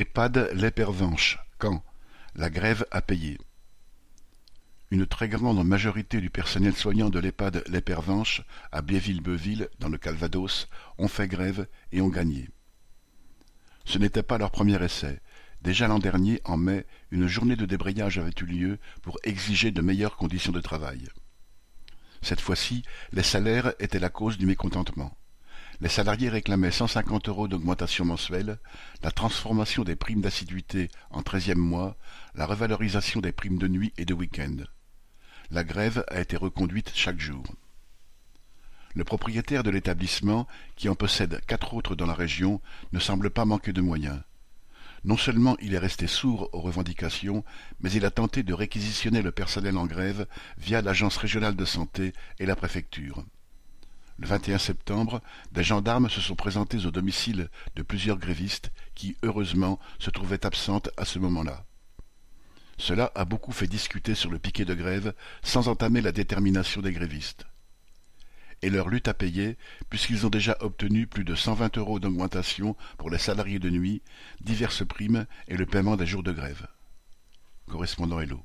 EHPAD Les Pervenches, Caen, la grève a payé. Une très grande majorité du personnel soignant de l'EHPAD Les Pervenches, à Biéville-Beuville, dans le Calvados, ont fait grève et ont gagné. Ce n'était pas leur premier essai. Déjà l'an dernier, en mai, une journée de débrayage avait eu lieu pour exiger de meilleures conditions de travail. Cette fois-ci, les salaires étaient la cause du mécontentement. Les salariés réclamaient 150 euros d'augmentation mensuelle, la transformation des primes d'assiduité en treizième mois, la revalorisation des primes de nuit et de week-end. La grève a été reconduite chaque jour. Le propriétaire de l'établissement, qui en possède quatre autres dans la région, ne semble pas manquer de moyens. Non seulement il est resté sourd aux revendications, mais il a tenté de réquisitionner le personnel en grève via l'agence régionale de santé et la préfecture. Le 21 septembre, des gendarmes se sont présentés au domicile de plusieurs grévistes qui, heureusement, se trouvaient absentes à ce moment-là. Cela a beaucoup fait discuter sur le piquet de grève sans entamer la détermination des grévistes. Et leur lutte a payé, puisqu'ils ont déjà obtenu plus de 120 euros d'augmentation pour les salariés de nuit, diverses primes et le paiement des jours de grève. Correspondant Hello.